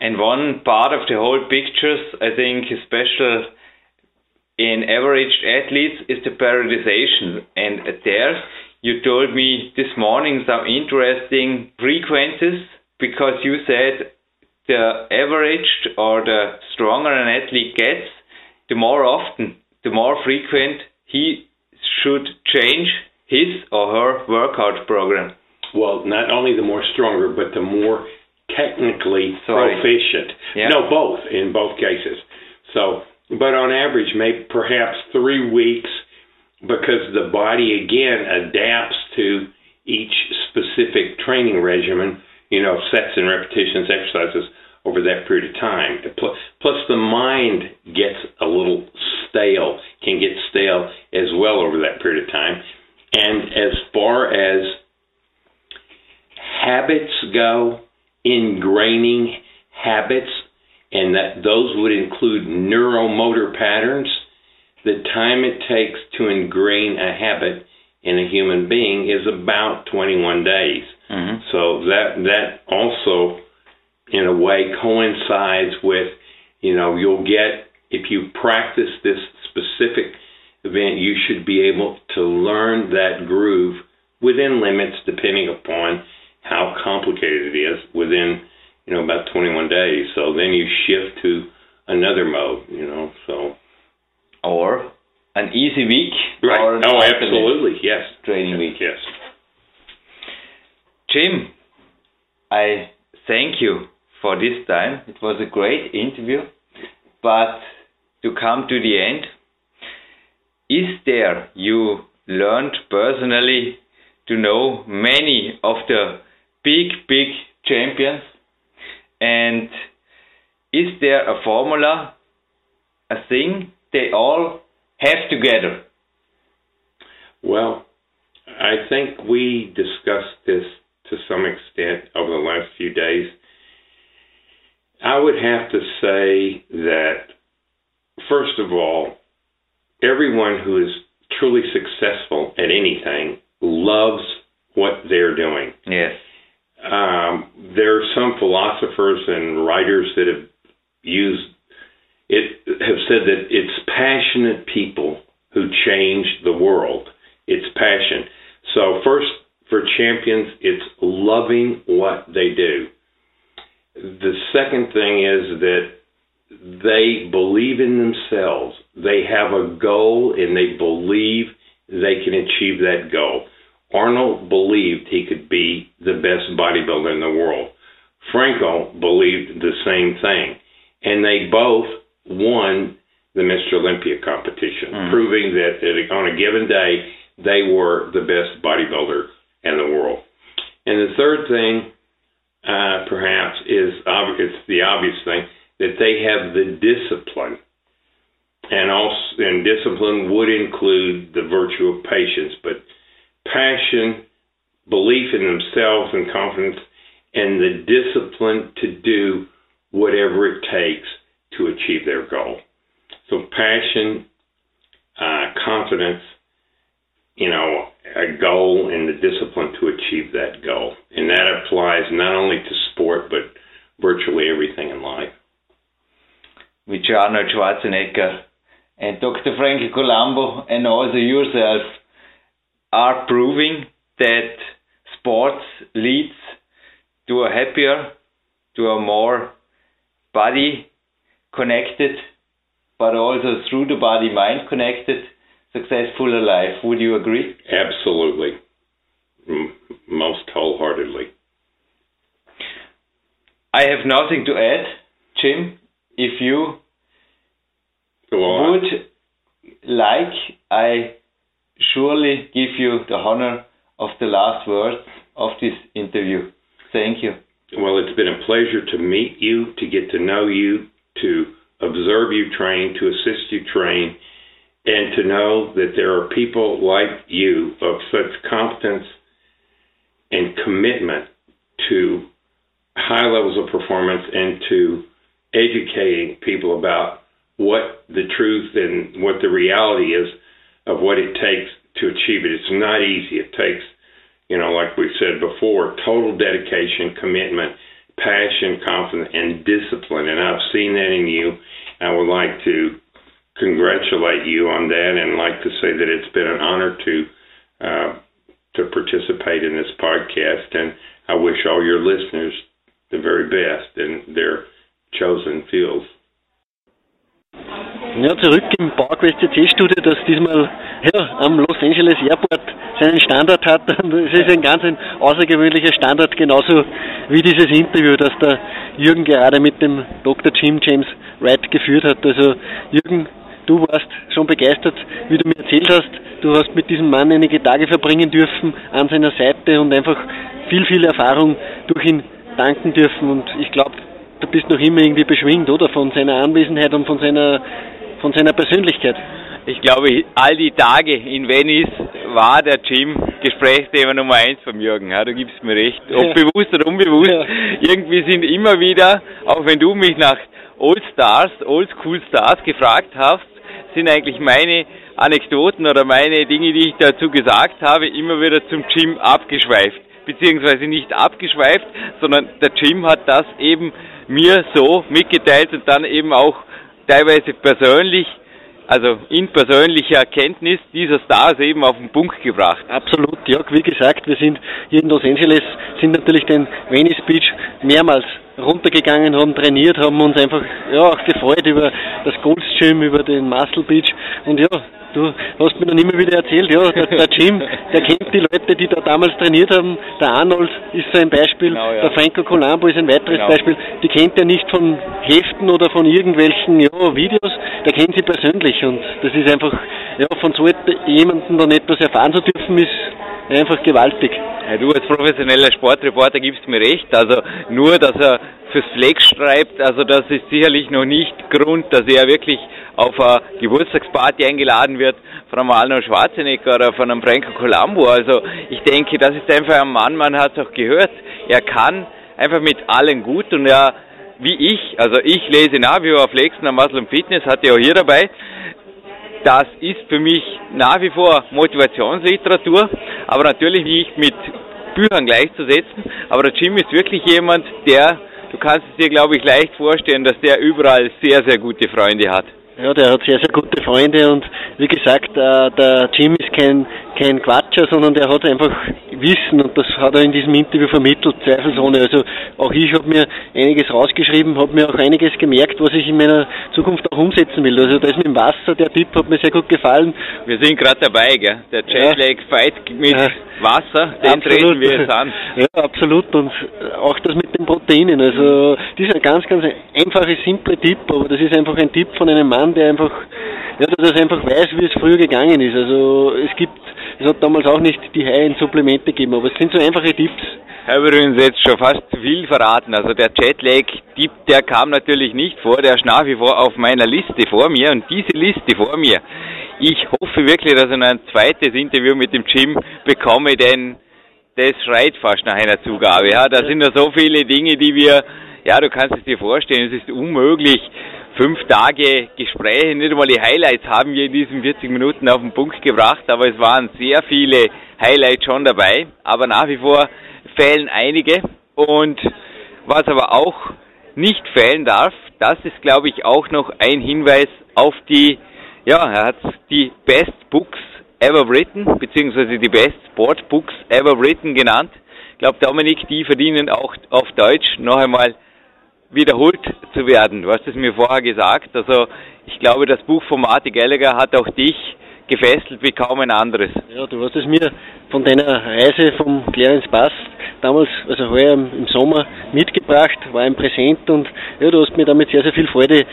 And one part of the whole pictures, I think, special in average athletes is the periodization. And there, you told me this morning some interesting frequencies because you said the averaged or the stronger an athlete gets, the more often, the more frequent he should change his or her workout program. Well, not only the more stronger, but the more technically Sorry. proficient. Yeah. No, both in both cases. So, but on average, maybe perhaps three weeks, because the body again adapts to each specific training regimen. You know, sets and repetitions, exercises over that period of time. Plus, the mind gets a little stale, can get stale as well over that period of time. And as far as habits go, ingraining habits, and that those would include neuromotor patterns, the time it takes to ingrain a habit in a human being is about 21 days. Mm-hmm. So that that also, in a way, coincides with, you know, you'll get if you practice this specific event, you should be able to learn that groove within limits, depending upon how complicated it is within you know about 21 days. So then you shift to another mode, you know. So or an easy week. right. Or Oh, absolutely. Yes. Training week. Yes. Jim, I thank you for this time. It was a great interview. But to come to the end, is there you learned personally to know many of the big, big champions? And is there a formula, a thing they all have together? Well, I think we discussed this to some extent over the last few days. I would have to say that, first of all, everyone who is truly successful at anything loves what they're doing. Yes. Um, there are some philosophers and writers that have used it, have said that it's passionate people who change the world. It's passion. So, first, for champions, it's loving what they do. The second thing is that they believe in themselves. They have a goal and they believe they can achieve that goal. Arnold believed he could be the best bodybuilder in the world. Franco believed the same thing. And they both won the Mr. Olympia competition, mm. proving that on a given day they were the best bodybuilder in the world. And the third thing, uh, perhaps, is obvious, the obvious thing that they have the discipline. And also, and discipline would include the virtue of patience, but passion, belief in themselves, and confidence, and the discipline to do whatever it takes to achieve their goal. So, passion, uh, confidence, you know, a goal and the discipline to achieve that goal. And that applies not only to sport, but virtually everything in life. Which Arnold Schwarzenegger and Dr. Frankie Columbu and also yourself are proving that sports leads to a happier, to a more body connected, but also through the body mind connected, successful life. Would you agree? Absolutely. M- most wholeheartedly. I have nothing to add, Jim. If you would like, I surely give you the honor of the last words of this interview. Thank you. Well, it's been a pleasure to meet you, to get to know you, to observe you train, to assist you train, and to know that there are people like you of such competence and commitment to high levels of performance and to educating people about what the truth and what the reality is of what it takes to achieve it. It's not easy. It takes, you know, like we said before, total dedication, commitment, passion, confidence, and discipline. And I've seen that in you. I would like to congratulate you on that and like to say that it's been an honor to uh, to participate in this podcast. And I wish all your listeners the very best in their chosen fields. Ja, zurück im PowerQuest CC-Studio, das diesmal ja, am Los Angeles Airport seinen Standort hat. Es ist ein ganz ein außergewöhnlicher Standort, genauso wie dieses Interview, das der Jürgen gerade mit dem Dr. Jim James Wright geführt hat. Also Jürgen, du warst schon begeistert, wie du mir erzählt hast. Du hast mit diesem Mann einige Tage verbringen dürfen an seiner Seite und einfach viel, viel Erfahrung durch ihn danken dürfen. Und ich glaube, du bist noch immer irgendwie beschwingt, oder? Von seiner Anwesenheit und von seiner, von seiner Persönlichkeit. Ich glaube, all die Tage in Venice war der Jim Gesprächsthema Nummer eins von Jürgen. Ja, du gibst mir recht. Ob ja. bewusst oder unbewusst. Ja. Irgendwie sind immer wieder, auch wenn du mich nach Old Stars, Old School Stars gefragt hast, sind eigentlich meine Anekdoten oder meine Dinge, die ich dazu gesagt habe, immer wieder zum Jim abgeschweift. Beziehungsweise nicht abgeschweift, sondern der Jim hat das eben mir so mitgeteilt und dann eben auch teilweise persönlich, also in persönlicher Erkenntnis dieser Stars eben auf den Punkt gebracht. Absolut, ja, wie gesagt, wir sind hier in Los Angeles, sind natürlich den Venice Beach mehrmals runtergegangen, haben trainiert, haben uns einfach ja, auch gefreut über das Gold's über den Muscle Beach und ja, Du hast mir dann immer wieder erzählt, ja, der, der Jim, der kennt die Leute, die da damals trainiert haben. Der Arnold ist so ein Beispiel, genau, ja. der Franco Colombo ist ein weiteres genau. Beispiel. Die kennt er nicht von Heften oder von irgendwelchen ja, Videos, der kennt sie persönlich und das ist einfach ja, von so jemandem dann etwas erfahren zu dürfen, ist einfach gewaltig. Ja, du als professioneller Sportreporter gibst mir recht. Also nur, dass er fürs Flex schreibt, also das ist sicherlich noch nicht Grund, dass er wirklich auf eine Geburtstagsparty eingeladen wird von einem Arnold Schwarzenegger oder von einem Franco Colombo. Also ich denke, das ist einfach ein Mann, man hat es auch gehört. Er kann einfach mit allen gut und er, wie ich, also ich lese nach wie vor Flexen am Muscle Fitness, hatte auch hier dabei. Das ist für mich nach wie vor Motivationsliteratur, aber natürlich nicht mit Büchern gleichzusetzen. Aber der Jim ist wirklich jemand, der, du kannst es dir glaube ich leicht vorstellen, dass der überall sehr, sehr gute Freunde hat. Ja, der hat sehr, sehr gute Freunde und wie gesagt, äh, der Jim ist kein, kein Quatscher, sondern der hat einfach Wissen und das hat er in diesem Interview vermittelt, zweifelsohne. Also auch ich habe mir einiges rausgeschrieben, habe mir auch einiges gemerkt, was ich in meiner Zukunft auch umsetzen will. Also das mit dem Wasser, der Tipp hat mir sehr gut gefallen. Wir sind gerade dabei, gell? Der Jetlag Fight mit ja. Wasser, den absolut. treten wir jetzt an. Ja, absolut. Und auch das mit den Proteinen. Also das ist ein ganz, ganz einfacher, simpler Tipp, aber das ist einfach ein Tipp von einem Mann, der einfach, ja, der das einfach weiß, wie es früher gegangen ist. Also es gibt es hat damals auch nicht die High-End-Supplemente gegeben, aber es sind so einfache Tipps. Ich habe übrigens jetzt schon fast zu viel verraten. Also der Jetlag-Tipp, der kam natürlich nicht vor, der ist nach wie vor auf meiner Liste vor mir und diese Liste vor mir, ich hoffe wirklich, dass ich noch ein zweites Interview mit dem Jim bekomme, denn das schreit fast nach einer Zugabe. Ja, da sind ja so viele Dinge, die wir, ja, du kannst es dir vorstellen, es ist unmöglich, fünf Tage Gespräche, nicht einmal die Highlights haben wir in diesen 40 Minuten auf den Punkt gebracht, aber es waren sehr viele Highlights schon dabei, aber nach wie vor fehlen einige und was aber auch nicht fehlen darf, das ist glaube ich auch noch ein Hinweis auf die, ja, er hat die Best Books ever written, beziehungsweise die Best Sport Books ever written genannt. Ich glaube, Dominik, die verdienen auch auf Deutsch noch einmal wiederholt zu werden. Du hast es mir vorher gesagt. Also ich glaube, das Buch von Marty Gallagher hat auch dich gefesselt wie kaum ein anderes. Ja, du hast es mir von deiner Reise vom Clarence Pass damals, also heuer im Sommer mitgebracht, war ein Präsent und ja, du hast mir damit sehr, sehr viel Freude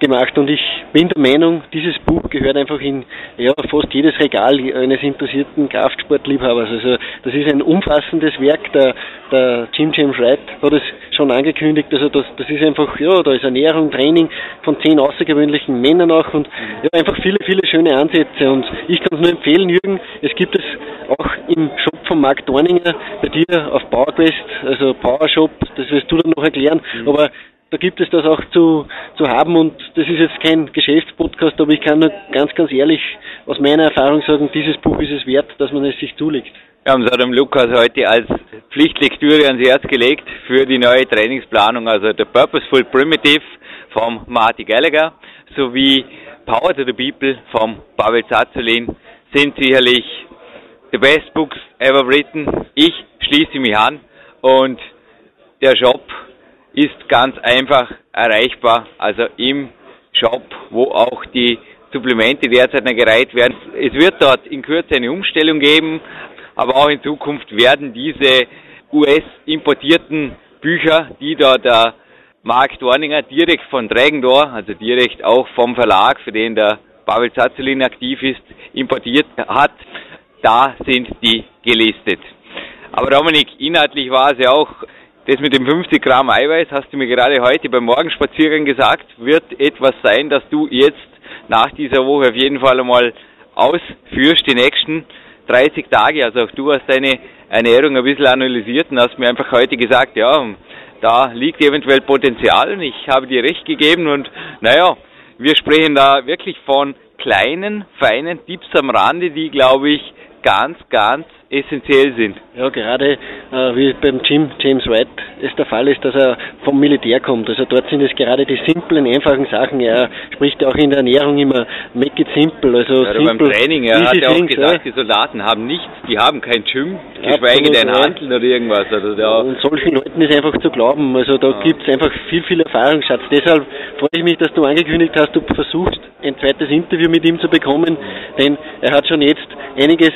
gemacht und ich bin der Meinung, dieses Buch gehört einfach in ja, fast jedes Regal eines interessierten Kraftsportliebhabers. Also das ist ein umfassendes Werk, der, der Jim James Wright hat es schon angekündigt, also das, das ist einfach, ja, da ist Ernährung, Training von zehn außergewöhnlichen Männern auch und ja, einfach viele, viele schöne Ansätze und ich kann es nur empfehlen, Jürgen, es gibt es auch im Shop von Mark Dorninger bei dir auf PowerQuest, also PowerShop, das wirst du dann noch erklären, mhm. aber da gibt es das auch zu, zu haben und das ist jetzt kein Geschäftspodcast, aber ich kann nur ganz, ganz ehrlich aus meiner Erfahrung sagen, dieses Buch ist es wert, dass man es sich zulegt. Wir haben es dem Lukas heute als Pflichtlektüre ans Herz gelegt für die neue Trainingsplanung, also The Purposeful Primitive vom Marty Gallagher sowie Power to the People vom Pavel Zazulin sind sicherlich the best books ever written. Ich schließe mich an und der Shop ist ganz einfach erreichbar, also im Shop, wo auch die Supplemente derzeit noch gereiht werden. Es wird dort in Kürze eine Umstellung geben, aber auch in Zukunft werden diese US-importierten Bücher, die da der Mark Dorninger direkt von Dragendor, also direkt auch vom Verlag, für den der Pavel Zazulin aktiv ist, importiert hat, da sind die gelistet. Aber Dominik, inhaltlich war es ja auch das mit dem 50 Gramm Eiweiß, hast du mir gerade heute beim Morgenspaziergang gesagt, wird etwas sein, dass du jetzt nach dieser Woche auf jeden Fall einmal ausführst, die nächsten 30 Tage. Also auch du hast deine Ernährung ein bisschen analysiert und hast mir einfach heute gesagt, ja, da liegt eventuell Potenzial und ich habe dir recht gegeben und naja, wir sprechen da wirklich von kleinen, feinen Tipps am Rande, die, glaube ich, ganz, ganz essentiell sind. Ja, gerade äh, wie beim Jim James White es der Fall ist, dass er vom Militär kommt. Also dort sind es gerade die simplen, einfachen Sachen. Er spricht ja auch in der Ernährung immer make it simple. Also ja, simple, beim Training, er hat ja auch things, gesagt, ja. die Soldaten haben nichts, die haben kein Gym, geschweige denn Handeln oder irgendwas. Also, ja. Und solchen Leuten ist einfach zu glauben. Also da ja. gibt es einfach viel, viel Erfahrungsschatz. Deshalb freue ich mich, dass du angekündigt hast, du versuchst ein zweites Interview mit ihm zu bekommen, denn er hat schon jetzt einiges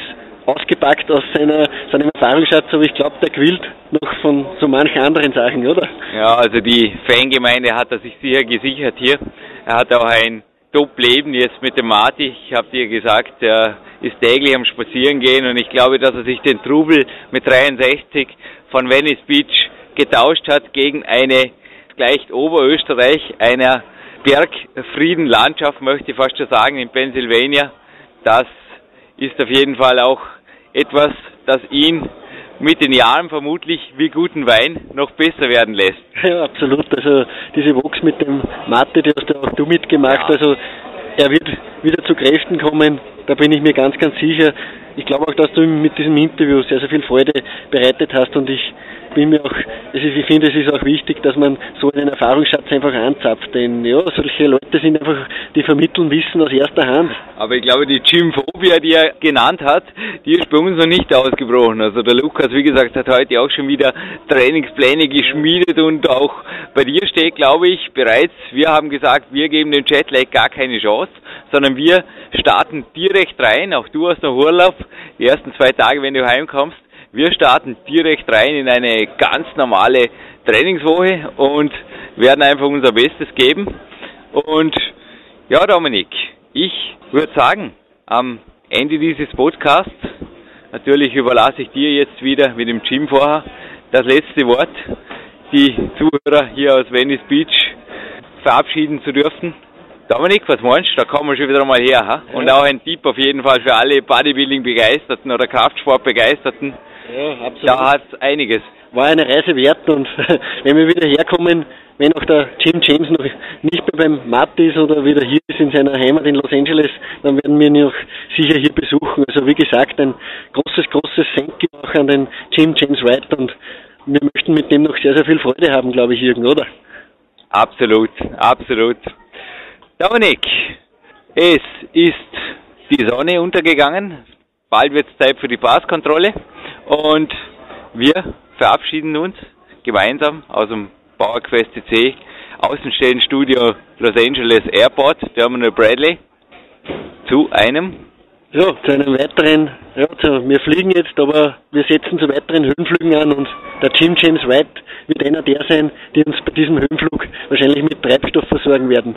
ausgepackt aus seiner, seinem Erfahrungsschatz, aber ich glaube, der quillt noch von so manchen anderen Sachen, oder? Ja, also die Fangemeinde hat er sich sicher gesichert hier. Er hat auch ein Top-Leben jetzt mit dem Marty. Ich habe dir gesagt, er ist täglich am Spazierengehen und ich glaube, dass er sich den Trubel mit 63 von Venice Beach getauscht hat gegen eine gleich Oberösterreich, einer Bergfriedenlandschaft, möchte ich fast schon sagen, in Pennsylvania. Das ist auf jeden Fall auch etwas, das ihn mit den Jahren vermutlich wie guten Wein noch besser werden lässt. Ja, absolut. Also diese Box mit dem Mathe, die hast du auch du mitgemacht. Ja. Also er wird wieder zu Kräften kommen, da bin ich mir ganz, ganz sicher. Ich glaube auch, dass du mit diesem Interview sehr, sehr viel Freude bereitet hast und ich bin mir auch, also ich finde, es ist auch wichtig, dass man so einen Erfahrungsschatz einfach anzapft, denn ja, solche Leute sind einfach, die vermitteln Wissen aus erster Hand. Aber ich glaube, die Gymphobia, die er genannt hat, die ist bei uns noch nicht ausgebrochen. Also der Lukas, wie gesagt, hat heute auch schon wieder Trainingspläne geschmiedet und auch bei dir steht, glaube ich, bereits, wir haben gesagt, wir geben dem Jetlag gar keine Chance, sondern wir starten direkt rein, auch du hast noch Urlaub, die ersten zwei Tage, wenn du heimkommst, wir starten direkt rein in eine ganz normale Trainingswoche und werden einfach unser Bestes geben. Und ja, Dominik, ich würde sagen, am Ende dieses Podcasts, natürlich überlasse ich dir jetzt wieder mit dem Gym vorher das letzte Wort, die Zuhörer hier aus Venice Beach verabschieden zu dürfen. Dominik, was meinst du? Da kommen wir schon wieder mal her. Ha? Und auch ein Tipp auf jeden Fall für alle Bodybuilding-Begeisterten oder Kraftsport-Begeisterten. Ja, absolut. Da hat es einiges. War eine Reise wert und wenn wir wieder herkommen, wenn auch der Jim James noch nicht mehr beim Matt ist oder wieder hier ist in seiner Heimat in Los Angeles, dann werden wir ihn auch sicher hier besuchen. Also wie gesagt, ein großes, großes Thank you auch an den Jim James Wright und wir möchten mit dem noch sehr, sehr viel Freude haben, glaube ich, Jürgen, oder? Absolut, absolut. Dominik, es ist die Sonne untergegangen. Bald wird es Zeit für die Passkontrolle. Und wir verabschieden uns gemeinsam aus dem PowerQuest CC Außenstellenstudio Los Angeles Airport, Terminal Bradley, zu einem ja, zu einem weiteren, ja, zu, wir fliegen jetzt, aber wir setzen zu weiteren Höhenflügen an und der Jim James Wright wird einer der sein, die uns bei diesem Höhenflug wahrscheinlich mit Treibstoff versorgen werden.